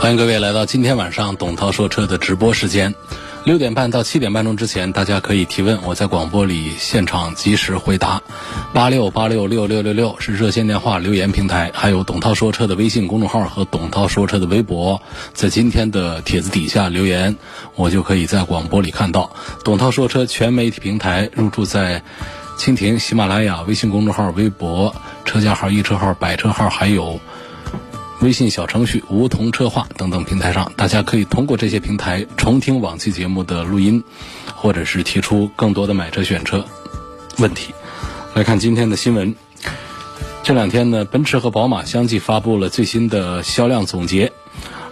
欢迎各位来到今天晚上董涛说车的直播时间，六点半到七点半钟之前，大家可以提问，我在广播里现场及时回答。八六八六六六六六是热线电话留言平台，还有董涛说车的微信公众号和董涛说车的微博，在今天的帖子底下留言，我就可以在广播里看到。董涛说车全媒体平台入驻在蜻蜓、喜马拉雅、微信公众号、微博、车架号、易车号、百车号，还有。微信小程序、梧桐车话等等平台上，大家可以通过这些平台重听往期节目的录音，或者是提出更多的买车选车问题。来看今天的新闻，这两天呢，奔驰和宝马相继发布了最新的销量总结。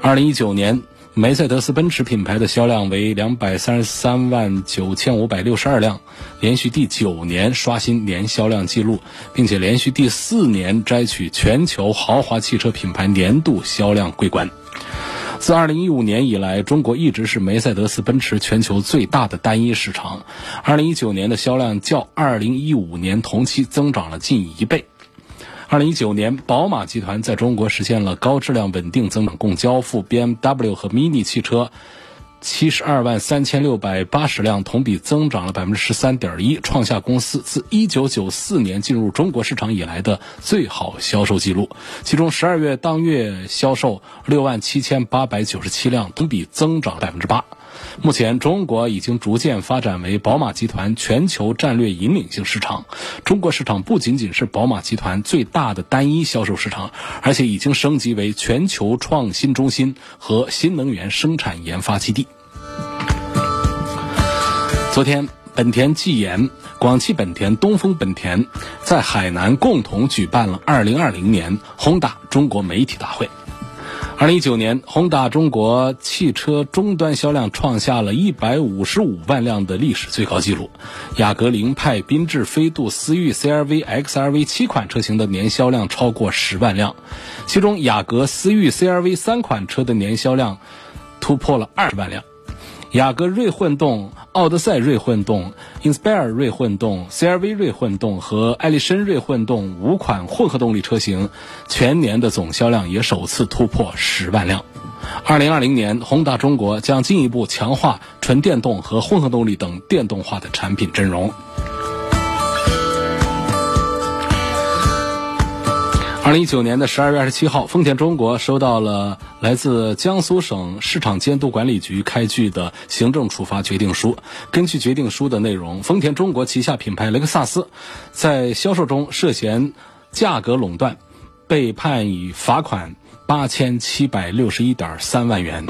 二零一九年。梅赛德斯奔驰品牌的销量为两百三十三万九千五百六十二辆，连续第九年刷新年销量纪录，并且连续第四年摘取全球豪华汽车品牌年度销量桂冠。自二零一五年以来，中国一直是梅赛德斯奔驰全球最大的单一市场。二零一九年的销量较二零一五年同期增长了近一倍。二零一九年，宝马集团在中国实现了高质量稳定增长，共交付 BMW 和 Mini 汽车七十二万三千六百八十辆，同比增长了百分之十三点一，创下公司自一九九四年进入中国市场以来的最好销售记录。其中，十二月当月销售六万七千八百九十七辆，同比增长百分之八。目前，中国已经逐渐发展为宝马集团全球战略引领性市场。中国市场不仅仅是宝马集团最大的单一销售市场，而且已经升级为全球创新中心和新能源生产研发基地。昨天，本田技研、广汽本田、东风本田在海南共同举办了2020年 Honda 中国媒体大会。二零一九年，宏达中国汽车终端销量创下了一百五十五万辆的历史最高纪录。雅阁凌派、缤智、飞度、思域、CRV、XRV 七款车型的年销量超过十万辆，其中雅阁、思域、CRV 三款车的年销量突破了二十万辆。雅阁锐混动、奥德赛锐混动、Inspire 锐混动、CRV 锐混动和艾力绅锐混动五款混合动力车型，全年的总销量也首次突破十万辆。二零二零年，宏达中国将进一步强化纯电动和混合动力等电动化的产品阵容。二零一九年的十二月二十七号，丰田中国收到了来自江苏省市场监督管理局开具的行政处罚决定书。根据决定书的内容，丰田中国旗下品牌雷克萨斯在销售中涉嫌价格垄断，被判以罚款。八千七百六十一点三万元。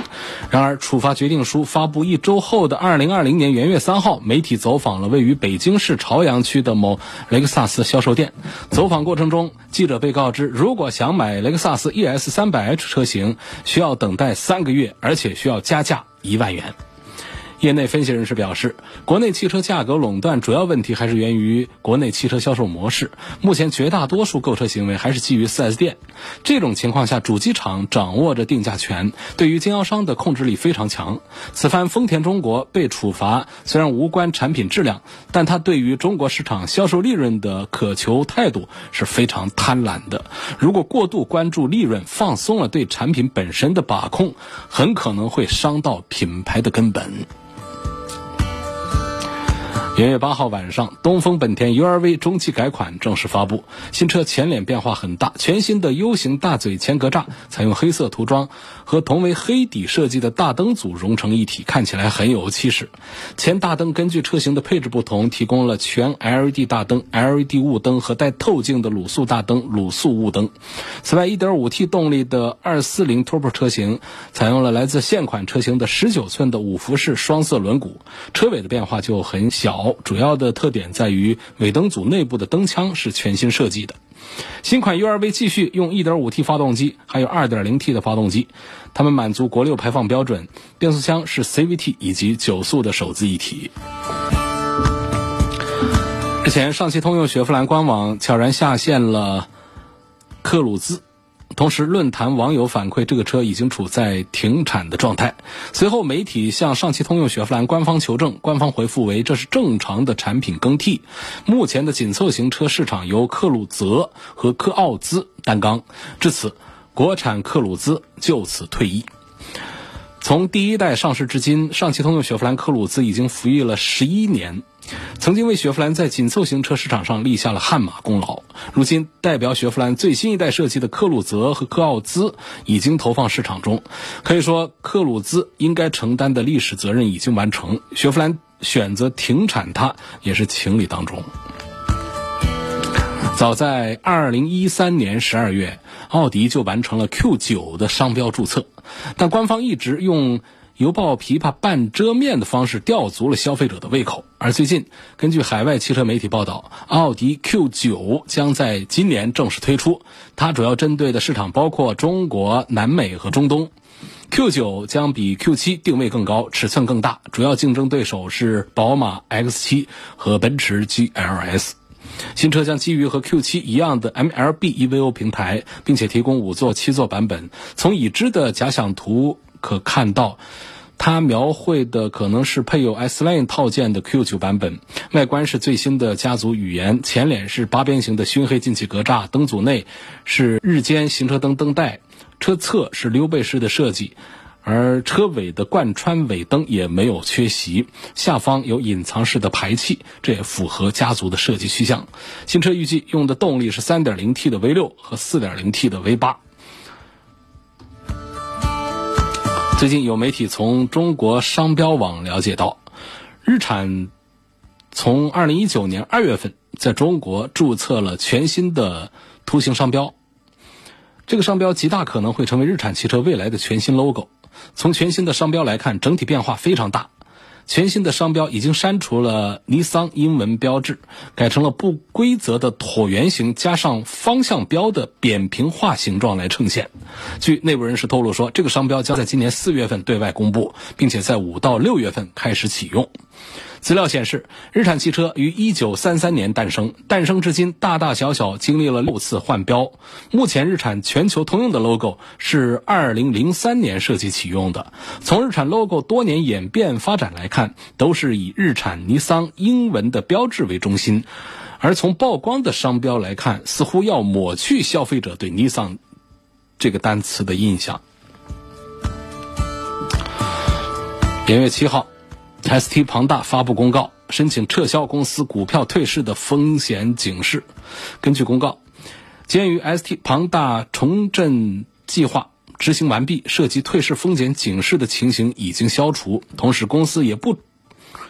然而，处罚决定书发布一周后的二零二零年元月三号，媒体走访了位于北京市朝阳区的某雷克萨斯销售店。走访过程中，记者被告知，如果想买雷克萨斯 ES 三百 H 车型，需要等待三个月，而且需要加价一万元。业内分析人士表示，国内汽车价格垄断主要问题还是源于国内汽车销售模式。目前绝大多数购车行为还是基于 4S 店。这种情况下，主机厂掌握着定价权，对于经销商的控制力非常强。此番丰田中国被处罚，虽然无关产品质量，但它对于中国市场销售利润的渴求态度是非常贪婪的。如果过度关注利润，放松了对产品本身的把控，很可能会伤到品牌的根本。元月八号晚上，东风本田 URV 中期改款正式发布。新车前脸变化很大，全新的 U 型大嘴前格栅采用黑色涂装，和同为黑底设计的大灯组融成一体，看起来很有气势。前大灯根据车型的配置不同，提供了全 LED 大灯、LED 雾灯和带透镜的卤素大灯、卤素雾灯。此外，1.5T 动力的240 Turbo 车型采用了来自现款车型的19寸的五辐式双色轮毂，车尾的变化就很小。主要的特点在于尾灯组内部的灯腔是全新设计的。新款 URV 继续用 1.5T 发动机，还有 2.0T 的发动机，它们满足国六排放标准。变速箱是 CVT 以及九速的手自一体。之前，上汽通用雪佛兰官网悄然下线了克鲁兹。同时，论坛网友反馈这个车已经处在停产的状态。随后，媒体向上汽通用雪佛兰官方求证，官方回复为这是正常的产品更替。目前的紧凑型车市场由克鲁泽和科奥兹担纲，至此，国产克鲁兹就此退役。从第一代上市至今，上汽通用雪佛兰克鲁兹已经服役了十一年。曾经为雪佛兰在紧凑型车市场上立下了汗马功劳。如今，代表雪佛兰最新一代设计的克鲁泽和科奥兹已经投放市场中。可以说，克鲁兹应该承担的历史责任已经完成。雪佛兰选择停产它，也是情理当中。早在2013年12月，奥迪就完成了 Q9 的商标注册，但官方一直用。油爆琵琶半遮面的方式吊足了消费者的胃口。而最近，根据海外汽车媒体报道，奥迪 Q9 将在今年正式推出。它主要针对的市场包括中国、南美和中东。Q9 将比 Q7 定位更高，尺寸更大，主要竞争对手是宝马 X7 和奔驰 GLS。新车将基于和 Q7 一样的 MLB EVO 平台，并且提供五座、七座版本。从已知的假想图。可看到，它描绘的可能是配有 S Line 套件的 Q9 版本。外观是最新的家族语言，前脸是八边形的熏黑进气格栅，灯组内是日间行车灯灯带，车侧是溜背式的设计，而车尾的贯穿尾灯也没有缺席。下方有隐藏式的排气，这也符合家族的设计趋向。新车预计用的动力是 3.0T 的 V6 和 4.0T 的 V8。最近有媒体从中国商标网了解到，日产从二零一九年二月份在中国注册了全新的图形商标，这个商标极大可能会成为日产汽车未来的全新 logo。从全新的商标来看，整体变化非常大。全新的商标已经删除了尼桑英文标志，改成了不规则的椭圆形加上方向标的扁平化形状来呈现。据内部人士透露说，这个商标将在今年四月份对外公布，并且在五到六月份开始启用。资料显示，日产汽车于一九三三年诞生，诞生至今大大小小经历了六次换标。目前，日产全球通用的 logo 是二零零三年设计启用的。从日产 logo 多年演变发展来看，都是以日产、尼桑英文的标志为中心。而从曝光的商标来看，似乎要抹去消费者对尼桑这个单词的印象。元月七号。ST 庞大发布公告，申请撤销公司股票退市的风险警示。根据公告，鉴于 ST 庞大重振计划执行完毕，涉及退市风险警示的情形已经消除，同时公司也不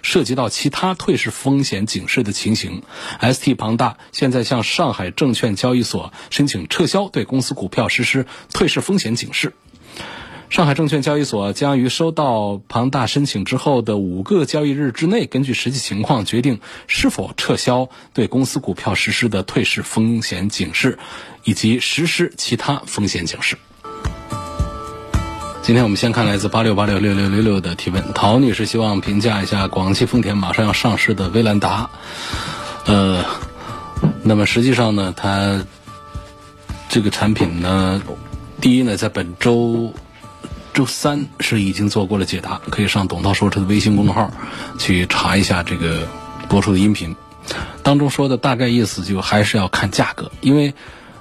涉及到其他退市风险警示的情形。ST 庞大现在向上海证券交易所申请撤销对公司股票实施退市风险警示。上海证券交易所将于收到庞大申请之后的五个交易日之内，根据实际情况决定是否撤销对公司股票实施的退市风险警示，以及实施其他风险警示。今天我们先看来自八六八六六六六六的提问，陶女士希望评价一下广汽丰田马上要上市的威兰达。呃，那么实际上呢，它这个产品呢，第一呢，在本周。周三是已经做过了解答，可以上董涛说车的微信公众号去查一下这个播出的音频，当中说的大概意思就还是要看价格，因为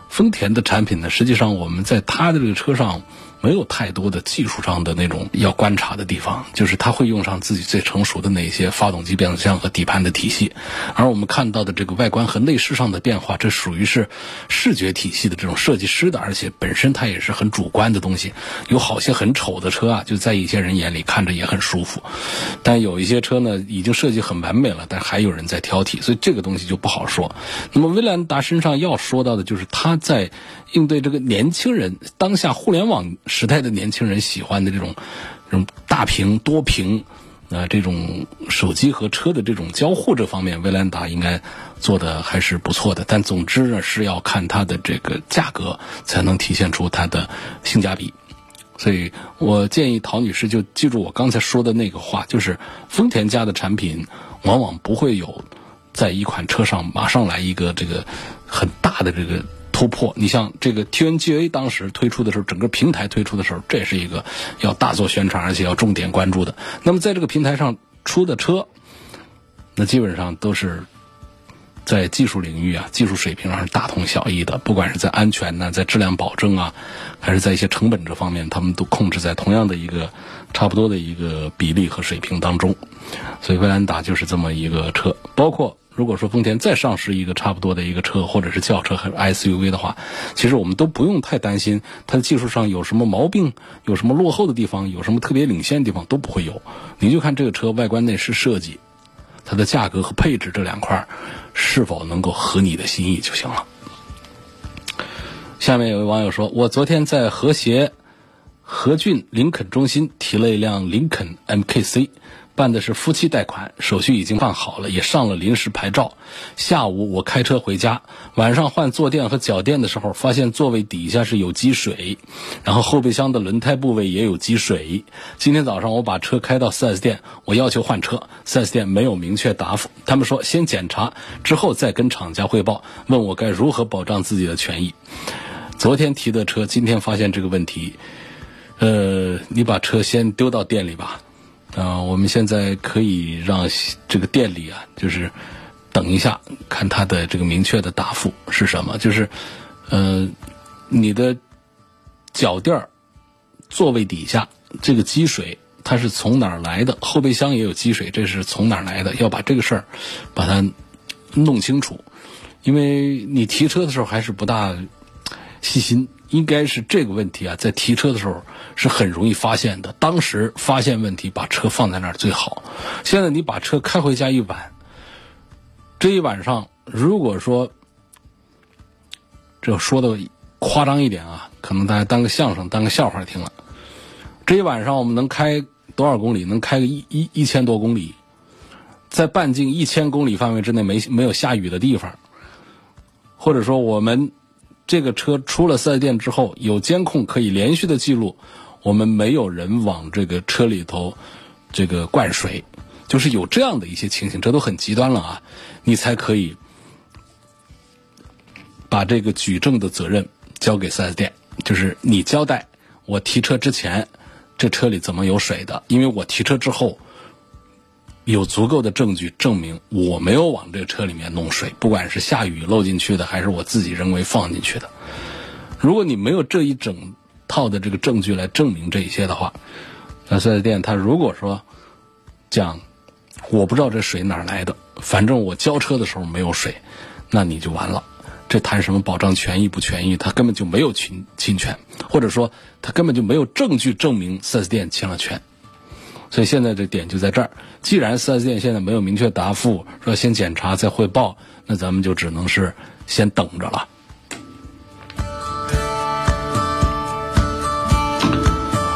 丰田的产品呢，实际上我们在它的这个车上。没有太多的技术上的那种要观察的地方，就是它会用上自己最成熟的那些发动机、变速箱和底盘的体系，而我们看到的这个外观和内饰上的变化，这属于是视觉体系的这种设计师的，而且本身它也是很主观的东西。有好些很丑的车啊，就在一些人眼里看着也很舒服，但有一些车呢，已经设计很完美了，但还有人在挑剔，所以这个东西就不好说。那么威兰达身上要说到的就是它在。应对这个年轻人当下互联网时代的年轻人喜欢的这种这种大屏多屏呃这种手机和车的这种交互这方面，威兰达应该做的还是不错的。但总之呢，是要看它的这个价格，才能体现出它的性价比。所以我建议陶女士就记住我刚才说的那个话，就是丰田家的产品往往不会有在一款车上马上来一个这个很大的这个突破。你像这个 TNGA 当时推出的时候，整个平台推出的时候，这也是一个要大做宣传，而且要重点关注的。那么在这个平台上出的车，那基本上都是。在技术领域啊，技术水平上是大同小异的。不管是在安全呢，在质量保证啊，还是在一些成本这方面，他们都控制在同样的一个差不多的一个比例和水平当中。所以，威兰达就是这么一个车。包括如果说丰田再上市一个差不多的一个车，或者是轿车还是 SUV 的话，其实我们都不用太担心它的技术上有什么毛病，有什么落后的地方，有什么特别领先的地方都不会有。你就看这个车外观内饰设计。它的价格和配置这两块是否能够合你的心意就行了。下面有位网友说：“我昨天在和谐和俊林肯中心提了一辆林肯 MKC。”办的是夫妻贷款，手续已经办好了，也上了临时牌照。下午我开车回家，晚上换坐垫和脚垫的时候，发现座位底下是有积水，然后后备箱的轮胎部位也有积水。今天早上我把车开到 4S 店，我要求换车，4S 店没有明确答复，他们说先检查之后再跟厂家汇报，问我该如何保障自己的权益。昨天提的车，今天发现这个问题，呃，你把车先丢到店里吧。啊，我们现在可以让这个店里啊，就是等一下，看他的这个明确的答复是什么。就是，呃，你的脚垫儿座位底下这个积水，它是从哪儿来的？后备箱也有积水，这是从哪儿来的？要把这个事儿把它弄清楚，因为你提车的时候还是不大细心。应该是这个问题啊，在提车的时候是很容易发现的。当时发现问题，把车放在那儿最好。现在你把车开回家一晚，这一晚上如果说这说的夸张一点啊，可能大家当个相声、当个笑话听了。这一晚上我们能开多少公里？能开个一一一千多公里，在半径一千公里范围之内没没有下雨的地方，或者说我们。这个车出了四 S 店之后，有监控可以连续的记录，我们没有人往这个车里头这个灌水，就是有这样的一些情形，这都很极端了啊！你才可以把这个举证的责任交给四 S 店，就是你交代我提车之前这车里怎么有水的，因为我提车之后。有足够的证据证明我没有往这车里面弄水，不管是下雨漏进去的，还是我自己人为放进去的。如果你没有这一整套的这个证据来证明这一些的话，那四 S 店他如果说讲我不知道这水哪来的，反正我交车的时候没有水，那你就完了。这谈什么保障权益不权益？他根本就没有侵侵权，或者说他根本就没有证据证明四 S 店侵了权。所以现在这点就在这儿。既然四 S 店现在没有明确答复，说先检查再汇报，那咱们就只能是先等着了。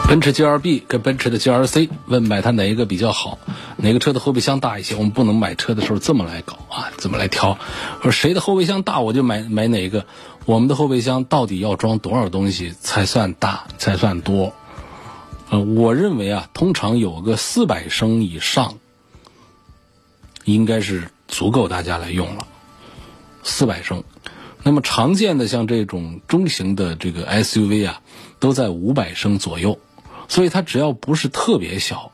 奔驰 GLB 跟奔驰的 GLC，问买它哪一个比较好？哪个车的后备箱大一些？我们不能买车的时候这么来搞啊，怎么来挑？说谁的后备箱大，我就买买哪个。我们的后备箱到底要装多少东西才算大，才算多？呃，我认为啊，通常有个四百升以上，应该是足够大家来用了。四百升，那么常见的像这种中型的这个 SUV 啊，都在五百升左右，所以它只要不是特别小，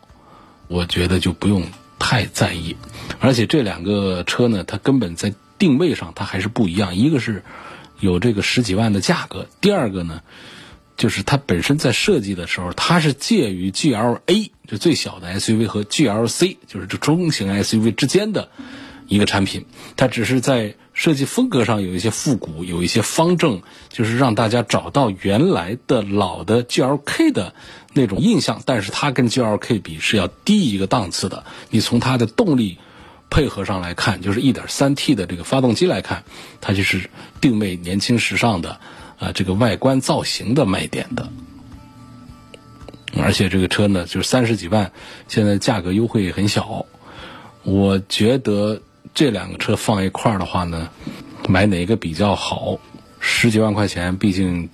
我觉得就不用太在意。而且这两个车呢，它根本在定位上它还是不一样，一个是有这个十几万的价格，第二个呢。就是它本身在设计的时候，它是介于 GLA 就最小的 SUV 和 GLC 就是这中型 SUV 之间的一个产品。它只是在设计风格上有一些复古，有一些方正，就是让大家找到原来的老的 GLK 的那种印象。但是它跟 GLK 比是要低一个档次的。你从它的动力配合上来看，就是 1.3T 的这个发动机来看，它就是定位年轻时尚的。啊，这个外观造型的卖点的，而且这个车呢，就是三十几万，现在价格优惠很小。我觉得这两个车放一块儿的话呢，买哪个比较好？十几万块钱，毕竟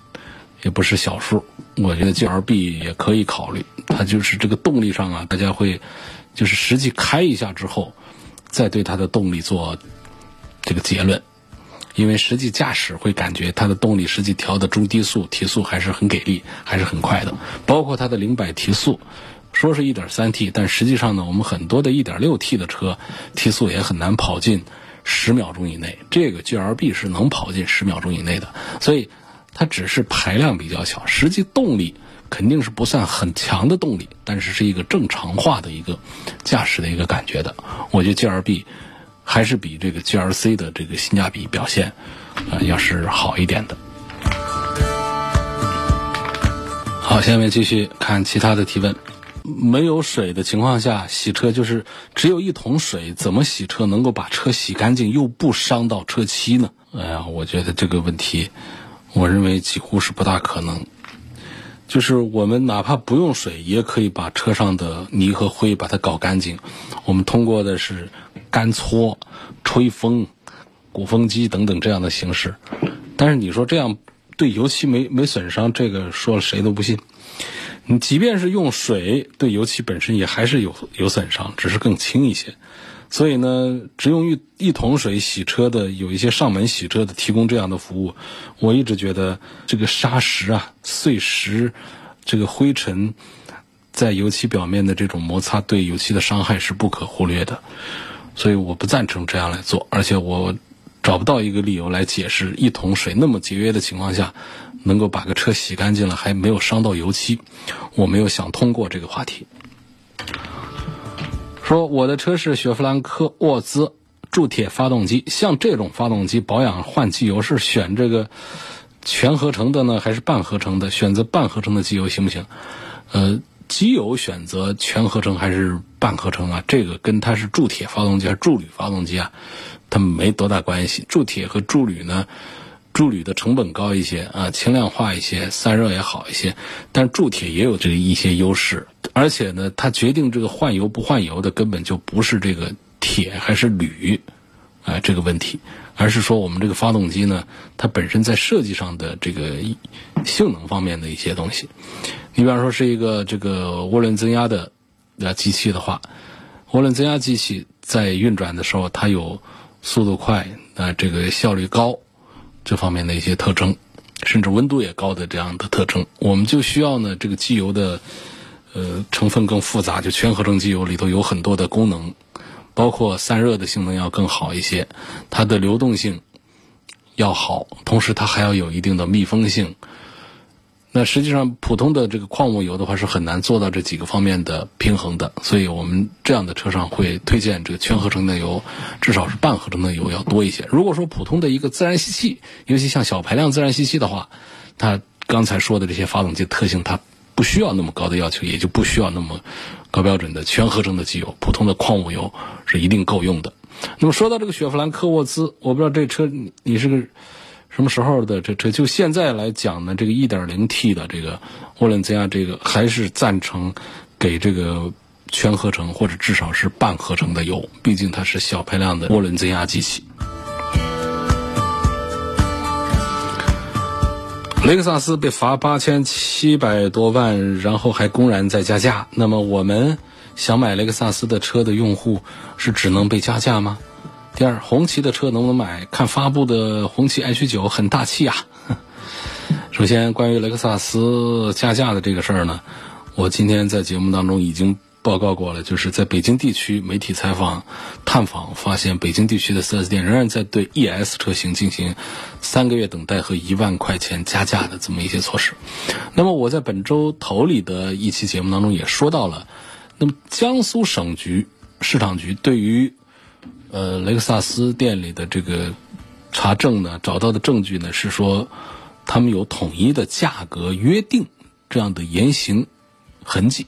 也不是小数。我觉得 G L B 也可以考虑，它就是这个动力上啊，大家会就是实际开一下之后，再对它的动力做这个结论。因为实际驾驶会感觉它的动力实际调的中低速提速还是很给力，还是很快的。包括它的零百提速，说是一点三 T，但实际上呢，我们很多的一点六 T 的车提速也很难跑进十秒钟以内。这个 G L B 是能跑进十秒钟以内的，所以它只是排量比较小，实际动力肯定是不算很强的动力，但是是一个正常化的一个驾驶的一个感觉的。我觉得 G L B。还是比这个 G L C 的这个性价比表现，呃，要是好一点的。好，下面继续看其他的提问。没有水的情况下洗车，就是只有一桶水，怎么洗车能够把车洗干净又不伤到车漆呢？哎呀，我觉得这个问题，我认为几乎是不大可能。就是我们哪怕不用水，也可以把车上的泥和灰把它搞干净。我们通过的是干搓、吹风、鼓风机等等这样的形式。但是你说这样对油漆没没损伤，这个说了谁都不信。你即便是用水，对油漆本身也还是有有损伤，只是更轻一些。所以呢，只用一一桶水洗车的，有一些上门洗车的提供这样的服务。我一直觉得这个砂石啊、碎石、这个灰尘在油漆表面的这种摩擦，对油漆的伤害是不可忽略的。所以我不赞成这样来做，而且我找不到一个理由来解释一桶水那么节约的情况下，能够把个车洗干净了，还没有伤到油漆。我没有想通过这个话题。说我的车是雪佛兰科沃兹铸铁发动机，像这种发动机保养换机油是选这个全合成的呢，还是半合成的？选择半合成的机油行不行？呃，机油选择全合成还是半合成啊？这个跟它是铸铁发动机还是铸铝发动机啊，它没多大关系。铸铁和铸铝呢？铸铝的成本高一些啊，轻量化一些，散热也好一些，但铸铁也有这个一些优势。而且呢，它决定这个换油不换油的根本就不是这个铁还是铝，啊这个问题，而是说我们这个发动机呢，它本身在设计上的这个性能方面的一些东西。你比方说是一个这个涡轮增压的呃机器的话，涡轮增压机器在运转的时候，它有速度快啊，这个效率高。这方面的一些特征，甚至温度也高的这样的特征，我们就需要呢这个机油的呃成分更复杂，就全合成机油里头有很多的功能，包括散热的性能要更好一些，它的流动性要好，同时它还要有一定的密封性。那实际上，普通的这个矿物油的话是很难做到这几个方面的平衡的，所以我们这样的车上会推荐这个全合成的油，至少是半合成的油要多一些。如果说普通的一个自然吸气，尤其像小排量自然吸气的话，它刚才说的这些发动机特性，它不需要那么高的要求，也就不需要那么高标准的全合成的机油，普通的矿物油是一定够用的。那么说到这个雪佛兰科沃兹，我不知道这车你是个。什么时候的这这就现在来讲呢？这个 1.0T 的这个涡轮增压，这个还是赞成给这个全合成或者至少是半合成的油，毕竟它是小排量的涡轮增压机器。雷克萨斯被罚八千七百多万，然后还公然在加价。那么我们想买雷克萨斯的车的用户是只能被加价吗？第二，红旗的车能不能买？看发布的红旗 H 九很大气啊。首先，关于雷克萨斯加价的这个事儿呢，我今天在节目当中已经报告过了。就是在北京地区媒体采访、探访，发现北京地区的 4S 店仍然在对 ES 车型进行三个月等待和一万块钱加价的这么一些措施。那么我在本周头里的一期节目当中也说到了，那么江苏省局市场局对于呃，雷克萨斯店里的这个查证呢，找到的证据呢是说，他们有统一的价格约定这样的言行痕迹。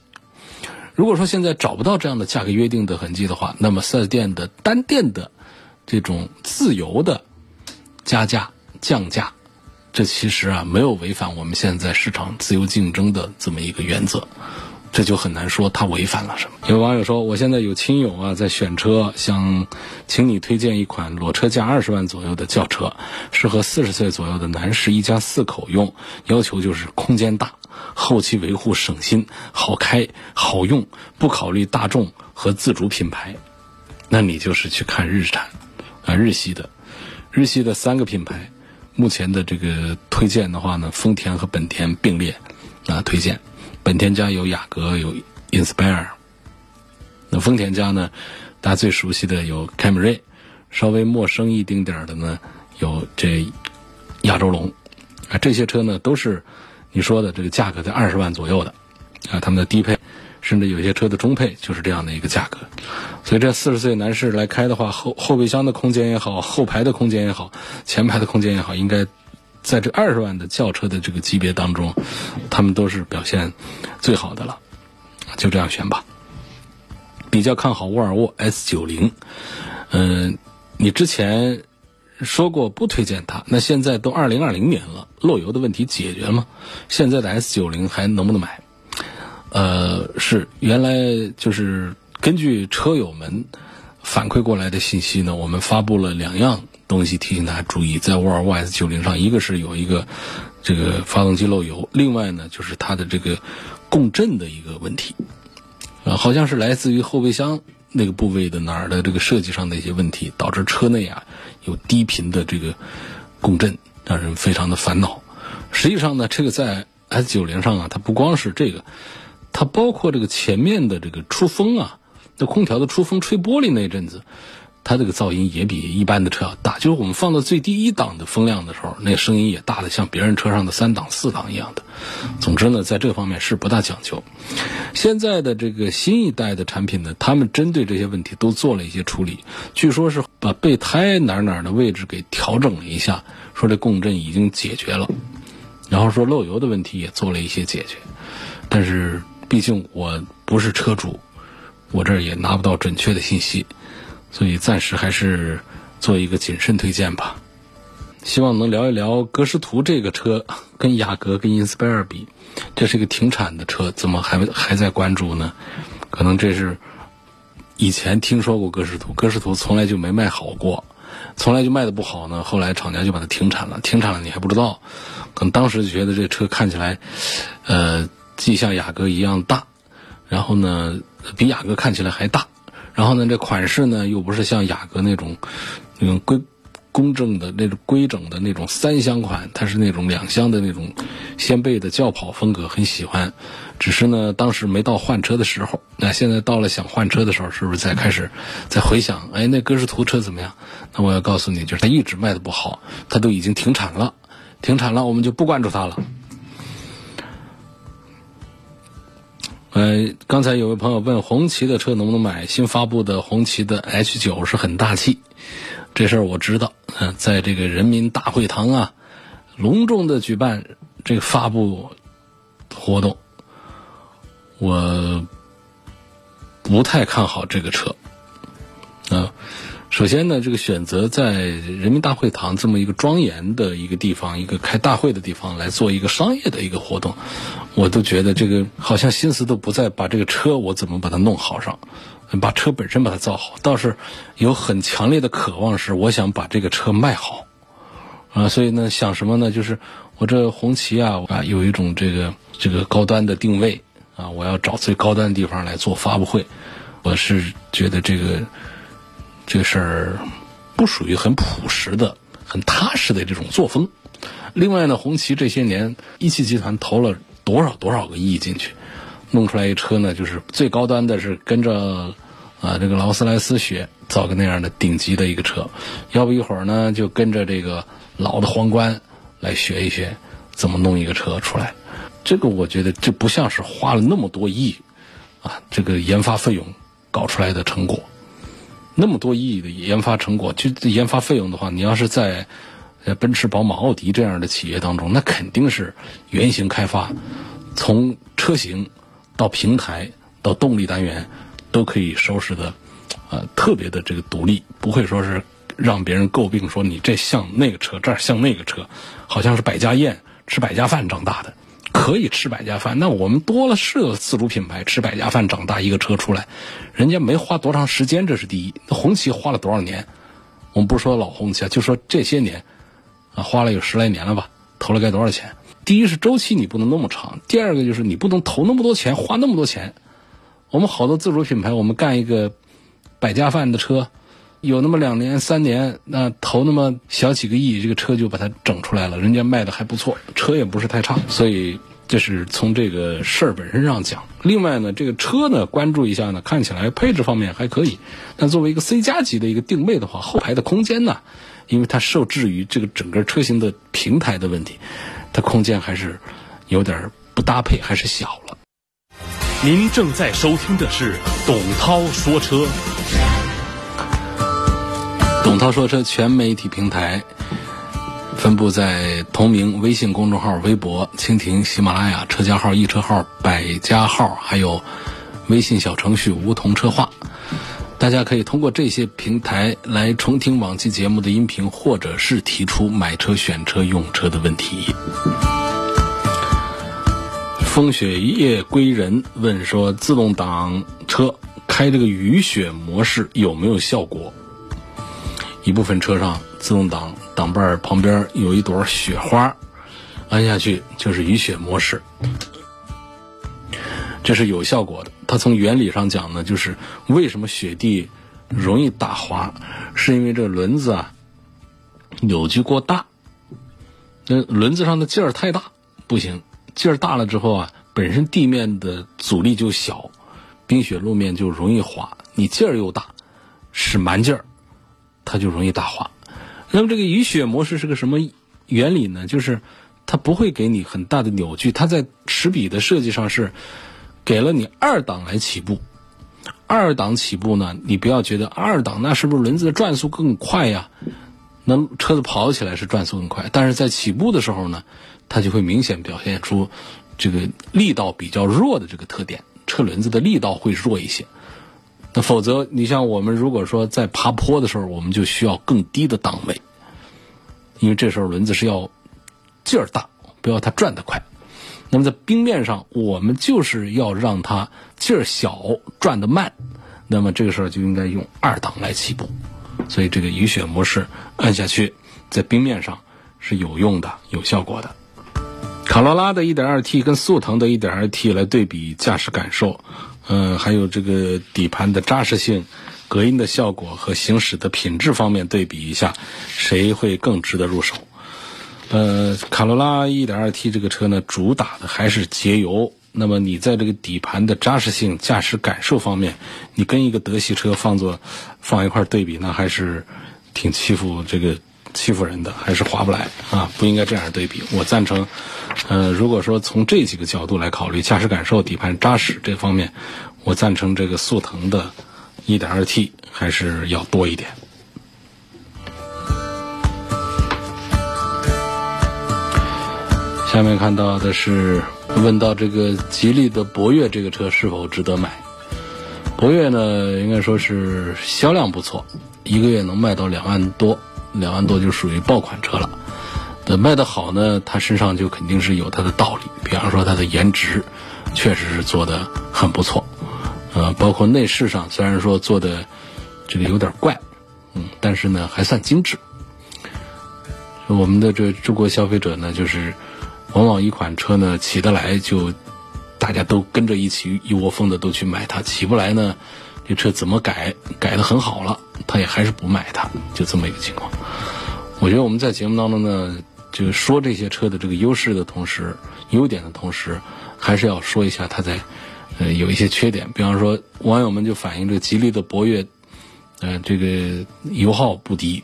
如果说现在找不到这样的价格约定的痕迹的话，那么四 S 店的单店的这种自由的加价降价，这其实啊没有违反我们现在市场自由竞争的这么一个原则。这就很难说它违反了什么。有网友说，我现在有亲友啊在选车，想请你推荐一款裸车价二十万左右的轿车，适合四十岁左右的男士一家四口用，要求就是空间大，后期维护省心，好开好用，不考虑大众和自主品牌。那你就是去看日产，啊，日系的，日系的三个品牌，目前的这个推荐的话呢，丰田和本田并列啊推荐。本田家有雅阁，有 Inspire。那丰田家呢，大家最熟悉的有凯美瑞，稍微陌生一丁点儿的呢，有这亚洲龙。啊，这些车呢都是你说的这个价格在二十万左右的，啊，他们的低配，甚至有些车的中配就是这样的一个价格。所以这四十岁男士来开的话，后后备箱的空间也好，后排的空间也好，前排的空间也好，应该。在这二十万的轿车的这个级别当中，他们都是表现最好的了，就这样选吧。比较看好沃尔沃 S 九零，嗯，你之前说过不推荐它，那现在都二零二零年了，漏油的问题解决了吗？现在的 S 九零还能不能买？呃，是原来就是根据车友们反馈过来的信息呢，我们发布了两样。东西提醒大家注意，在沃尔沃 S 九零上，一个是有一个这个发动机漏油，另外呢就是它的这个共振的一个问题，啊，好像是来自于后备箱那个部位的哪儿的这个设计上的一些问题，导致车内啊有低频的这个共振，让人非常的烦恼。实际上呢，这个在 S 九零上啊，它不光是这个，它包括这个前面的这个出风啊，那空调的出风吹玻璃那阵子。它这个噪音也比一般的车要大，就是我们放到最低一档的风量的时候，那声音也大的像别人车上的三档、四档一样的。总之呢，在这方面是不大讲究。现在的这个新一代的产品呢，他们针对这些问题都做了一些处理，据说是把备胎哪哪的位置给调整了一下，说这共振已经解决了，然后说漏油的问题也做了一些解决。但是毕竟我不是车主，我这儿也拿不到准确的信息。所以暂时还是做一个谨慎推荐吧。希望能聊一聊格什图这个车跟雅阁跟 Inspire 比，这是一个停产的车，怎么还还在关注呢？可能这是以前听说过格什图，格什图从来就没卖好过，从来就卖的不好呢。后来厂家就把它停产了，停产了你还不知道，可能当时就觉得这车看起来，呃，既像雅阁一样大，然后呢，比雅阁看起来还大。然后呢，这款式呢又不是像雅阁那种那种规公正的那种规整的那种三厢款，它是那种两厢的那种掀背的轿跑风格，很喜欢。只是呢，当时没到换车的时候。那现在到了想换车的时候，是不是再开始再回想？哎，那歌诗图车怎么样？那我要告诉你，就是它一直卖的不好，它都已经停产了，停产了，我们就不关注它了。呃，刚才有位朋友问红旗的车能不能买？新发布的红旗的 H 九是很大气，这事儿我知道。嗯，在这个人民大会堂啊，隆重的举办这个发布活动，我不太看好这个车。啊。首先呢，这个选择在人民大会堂这么一个庄严的一个地方，一个开大会的地方来做一个商业的一个活动，我都觉得这个好像心思都不在把这个车我怎么把它弄好上，把车本身把它造好，倒是有很强烈的渴望是我想把这个车卖好，啊，所以呢想什么呢？就是我这红旗啊啊有一种这个这个高端的定位啊，我要找最高端的地方来做发布会，我是觉得这个。这个事儿不属于很朴实的、很踏实的这种作风。另外呢，红旗这些年一汽集团投了多少多少个亿进去，弄出来一车呢，就是最高端的是跟着啊这个劳斯莱斯学造个那样的顶级的一个车，要不一会儿呢就跟着这个老的皇冠来学一学怎么弄一个车出来。这个我觉得这不像是花了那么多亿啊这个研发费用搞出来的成果。那么多亿的研发成果，就研发费用的话，你要是在呃奔驰、宝马、奥迪这样的企业当中，那肯定是原型开发，从车型到平台到动力单元都可以收拾的，呃，特别的这个独立，不会说是让别人诟病说你这像那个车，这儿像那个车，好像是百家宴吃百家饭长大的，可以吃百家饭。那我们多了是有自主品牌吃百家饭长大一个车出来，人家没花多长时间，这是第一。那红旗花了多少年？我们不说老红旗啊，就说这些年啊，花了有十来年了吧，投了该多少钱？第一是周期你不能那么长，第二个就是你不能投那么多钱，花那么多钱。我们好多自主品牌，我们干一个百家饭的车，有那么两年三年，那投那么小几个亿，这个车就把它整出来了，人家卖的还不错，车也不是太差，所以这是从这个事儿本身上讲。另外呢，这个车呢，关注一下呢，看起来配置方面还可以，但作为一个 C 加级的一个定位的话，后排的空间呢，因为它受制于这个整个车型的平台的问题。它空间还是有点不搭配，还是小了。您正在收听的是董涛说车。董涛说车全媒体平台分布在同名微信公众号、微博、蜻蜓、喜马拉雅、车家号、易车号、百家号，还有微信小程序“梧桐车话”。大家可以通过这些平台来重听往期节目的音频，或者是提出买车、选车、用车的问题。风雪夜归人问说：自动挡车开这个雨雪模式有没有效果？一部分车上自动挡挡把旁边有一朵雪花，按下去就是雨雪模式，这是有效果的。它从原理上讲呢，就是为什么雪地容易打滑，是因为这轮子啊扭矩过大，那轮子上的劲儿太大不行，劲儿大了之后啊，本身地面的阻力就小，冰雪路面就容易滑。你劲儿又大，使蛮劲儿，它就容易打滑。那么这个雨雪模式是个什么原理呢？就是它不会给你很大的扭矩，它在齿比的设计上是。给了你二档来起步，二档起步呢，你不要觉得二档那是不是轮子的转速更快呀？那车子跑起来是转速更快，但是在起步的时候呢，它就会明显表现出这个力道比较弱的这个特点，车轮子的力道会弱一些。那否则，你像我们如果说在爬坡的时候，我们就需要更低的档位，因为这时候轮子是要劲儿大，不要它转得快。那么在冰面上，我们就是要让它劲儿小、转得慢，那么这个时候就应该用二档来起步。所以这个雨雪模式按下去，在冰面上是有用的、有效果的。卡罗拉的 1.2T 跟速腾的 1.2T 来对比驾驶感受，嗯，还有这个底盘的扎实性、隔音的效果和行驶的品质方面对比一下，谁会更值得入手？呃，卡罗拉 1.2T 这个车呢，主打的还是节油。那么你在这个底盘的扎实性、驾驶感受方面，你跟一个德系车放做放一块对比，那还是挺欺负这个欺负人的，还是划不来啊！不应该这样对比。我赞成，呃，如果说从这几个角度来考虑，驾驶感受、底盘扎实这方面，我赞成这个速腾的 1.2T 还是要多一点。下面看到的是问到这个吉利的博越这个车是否值得买？博越呢，应该说是销量不错，一个月能卖到两万多，两万多就属于爆款车了。那卖得好呢，它身上就肯定是有它的道理。比方说它的颜值，确实是做的很不错。呃，包括内饰上，虽然说做的这个有点怪，嗯，但是呢还算精致。我们的这中国消费者呢，就是。往往一款车呢起得来，就大家都跟着一起一窝蜂的都去买它；起不来呢，这车怎么改改的很好了，他也还是不买它，就这么一个情况。我觉得我们在节目当中呢，就说这些车的这个优势的同时，优点的同时，还是要说一下它在呃有一些缺点。比方说，网友们就反映这个吉利的博越，呃，这个油耗不低，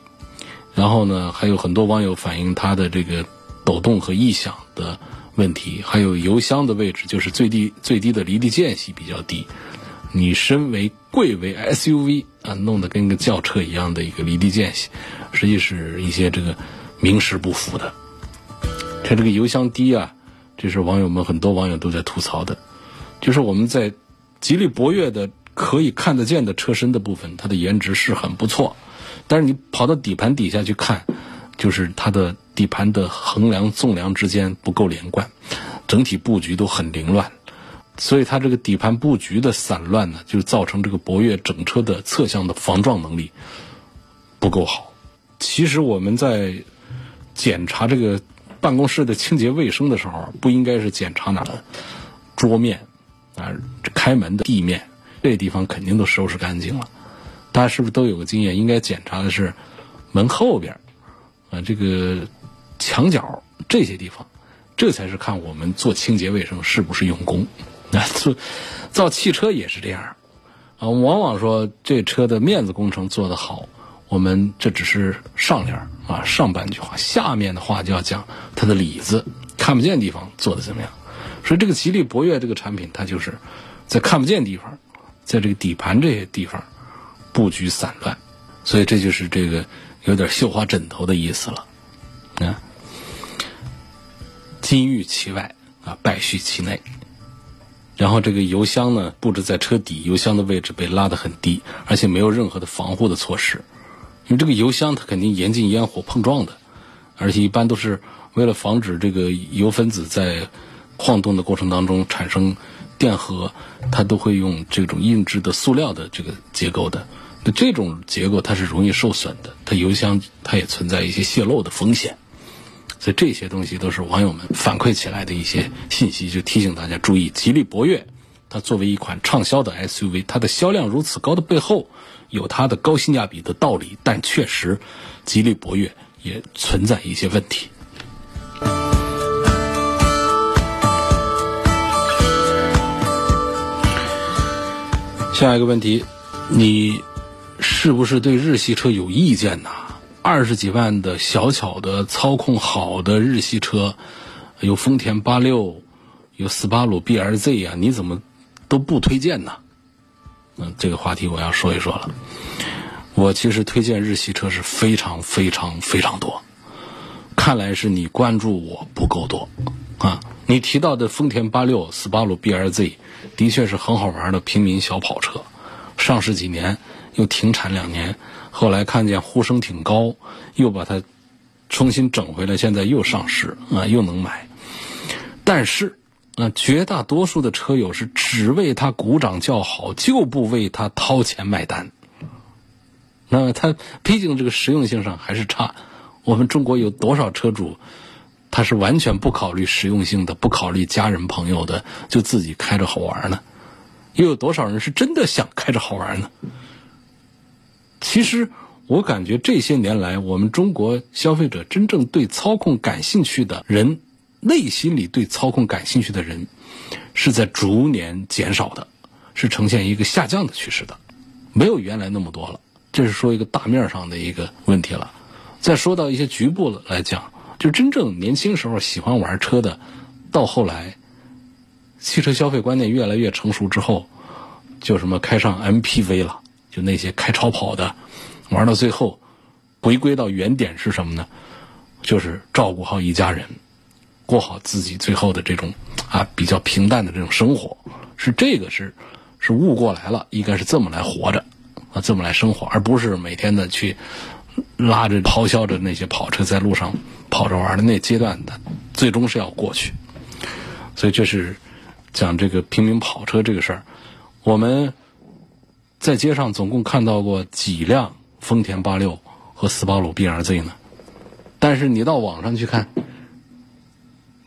然后呢，还有很多网友反映它的这个。抖动和异响的问题，还有油箱的位置，就是最低最低的离地间隙比较低。你身为贵为 SUV 啊，弄得跟个轿车一样的一个离地间隙，实际是一些这个名实不符的。它这个油箱低啊，这是网友们很多网友都在吐槽的。就是我们在吉利博越的可以看得见的车身的部分，它的颜值是很不错，但是你跑到底盘底下去看，就是它的。底盘的横梁、纵梁之间不够连贯，整体布局都很凌乱，所以它这个底盘布局的散乱呢，就造成这个博越整车的侧向的防撞能力不够好。其实我们在检查这个办公室的清洁卫生的时候，不应该是检查哪的桌面啊、开门的地面，这地方肯定都收拾干净了。大家是不是都有个经验？应该检查的是门后边啊，这个墙角这些地方。这才是看我们做清洁卫生是不是用功，那做造汽车也是这样，啊，往往说这车的面子工程做得好，我们这只是上联啊，上半句话，下面的话就要讲它的里子，看不见地方做的怎么样。所以这个吉利博越这个产品，它就是在看不见地方，在这个底盘这些地方布局散乱，所以这就是这个有点绣花枕头的意思了，啊。金玉其外啊，败絮其内。然后这个油箱呢，布置在车底，油箱的位置被拉得很低，而且没有任何的防护的措施。因为这个油箱它肯定严禁烟火碰撞的，而且一般都是为了防止这个油分子在晃动的过程当中产生电荷，它都会用这种硬质的塑料的这个结构的。那这种结构它是容易受损的，它油箱它也存在一些泄漏的风险。所以这些东西都是网友们反馈起来的一些信息，就提醒大家注意。吉利博越，它作为一款畅销的 SUV，它的销量如此高的背后，有它的高性价比的道理。但确实，吉利博越也存在一些问题。下一个问题，你是不是对日系车有意见呢？二十几万的小巧的操控好的日系车，有丰田八六，有斯巴鲁 BRZ 啊，你怎么都不推荐呢？嗯，这个话题我要说一说了。我其实推荐日系车是非常非常非常多，看来是你关注我不够多啊。你提到的丰田八六、斯巴鲁 BRZ，的确是很好玩的平民小跑车，上市几年又停产两年。后来看见呼声挺高，又把它重新整回来，现在又上市啊，又能买。但是啊，绝大多数的车友是只为它鼓掌叫好，就不为它掏钱买单。那么它毕竟这个实用性上还是差。我们中国有多少车主，他是完全不考虑实用性的，不考虑家人朋友的，就自己开着好玩呢？又有多少人是真的想开着好玩呢？其实，我感觉这些年来，我们中国消费者真正对操控感兴趣的人，内心里对操控感兴趣的人，是在逐年减少的，是呈现一个下降的趋势的，没有原来那么多了。这是说一个大面上的一个问题了。再说到一些局部来讲，就真正年轻时候喜欢玩车的，到后来，汽车消费观念越来越成熟之后，就什么开上 MPV 了。就那些开超跑的，玩到最后，回归到原点是什么呢？就是照顾好一家人，过好自己最后的这种啊比较平淡的这种生活，是这个是是悟过来了，应该是这么来活着啊，这么来生活，而不是每天的去拉着咆哮着那些跑车在路上跑着玩的那阶段的，最终是要过去。所以这是讲这个平民跑车这个事儿，我们。在街上总共看到过几辆丰田八六和斯巴鲁 BRZ 呢？但是你到网上去看，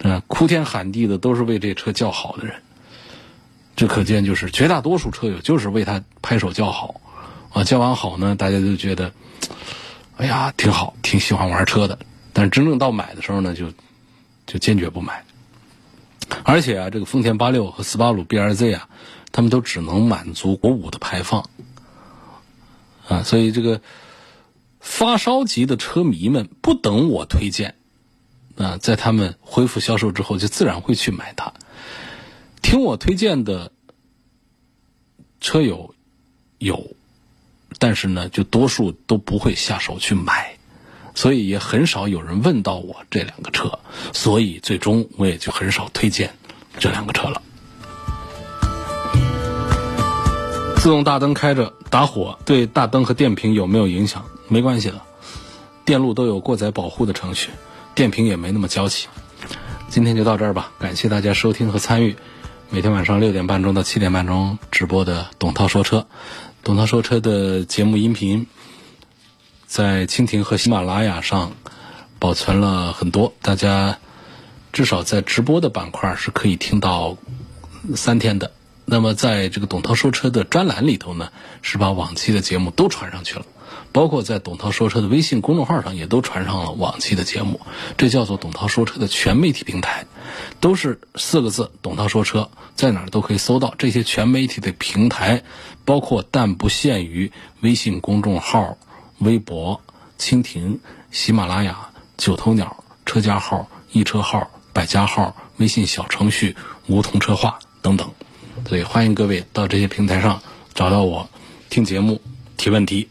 啊，哭天喊地的都是为这车叫好的人，这可见就是绝大多数车友就是为他拍手叫好，啊，叫完好呢，大家就觉得，哎呀，挺好，挺喜欢玩车的。但是真正到买的时候呢，就就坚决不买。而且啊，这个丰田八六和斯巴鲁 BRZ 啊。他们都只能满足国五的排放，啊，所以这个发烧级的车迷们不等我推荐，啊，在他们恢复销售之后，就自然会去买它。听我推荐的车友有，但是呢，就多数都不会下手去买，所以也很少有人问到我这两个车，所以最终我也就很少推荐这两个车了。自动大灯开着打火，对大灯和电瓶有没有影响？没关系的，电路都有过载保护的程序，电瓶也没那么娇气。今天就到这儿吧，感谢大家收听和参与每天晚上六点半钟到七点半钟直播的董涛说车。董涛说车的节目音频在蜻蜓和喜马拉雅上保存了很多，大家至少在直播的板块是可以听到三天的。那么在这个董涛说车的专栏里头呢，是把往期的节目都传上去了。包括在董涛说车的微信公众号上，也都传上了往期的节目。这叫做董涛说车的全媒体平台，都是四个字“董涛说车”，在哪儿都可以搜到。这些全媒体的平台，包括但不限于微信公众号、微博、蜻蜓、喜马拉雅、九头鸟、车家号、易车号、百家号、微信小程序、梧桐车话等等。所以欢迎各位到这些平台上找到我，听节目、提问题。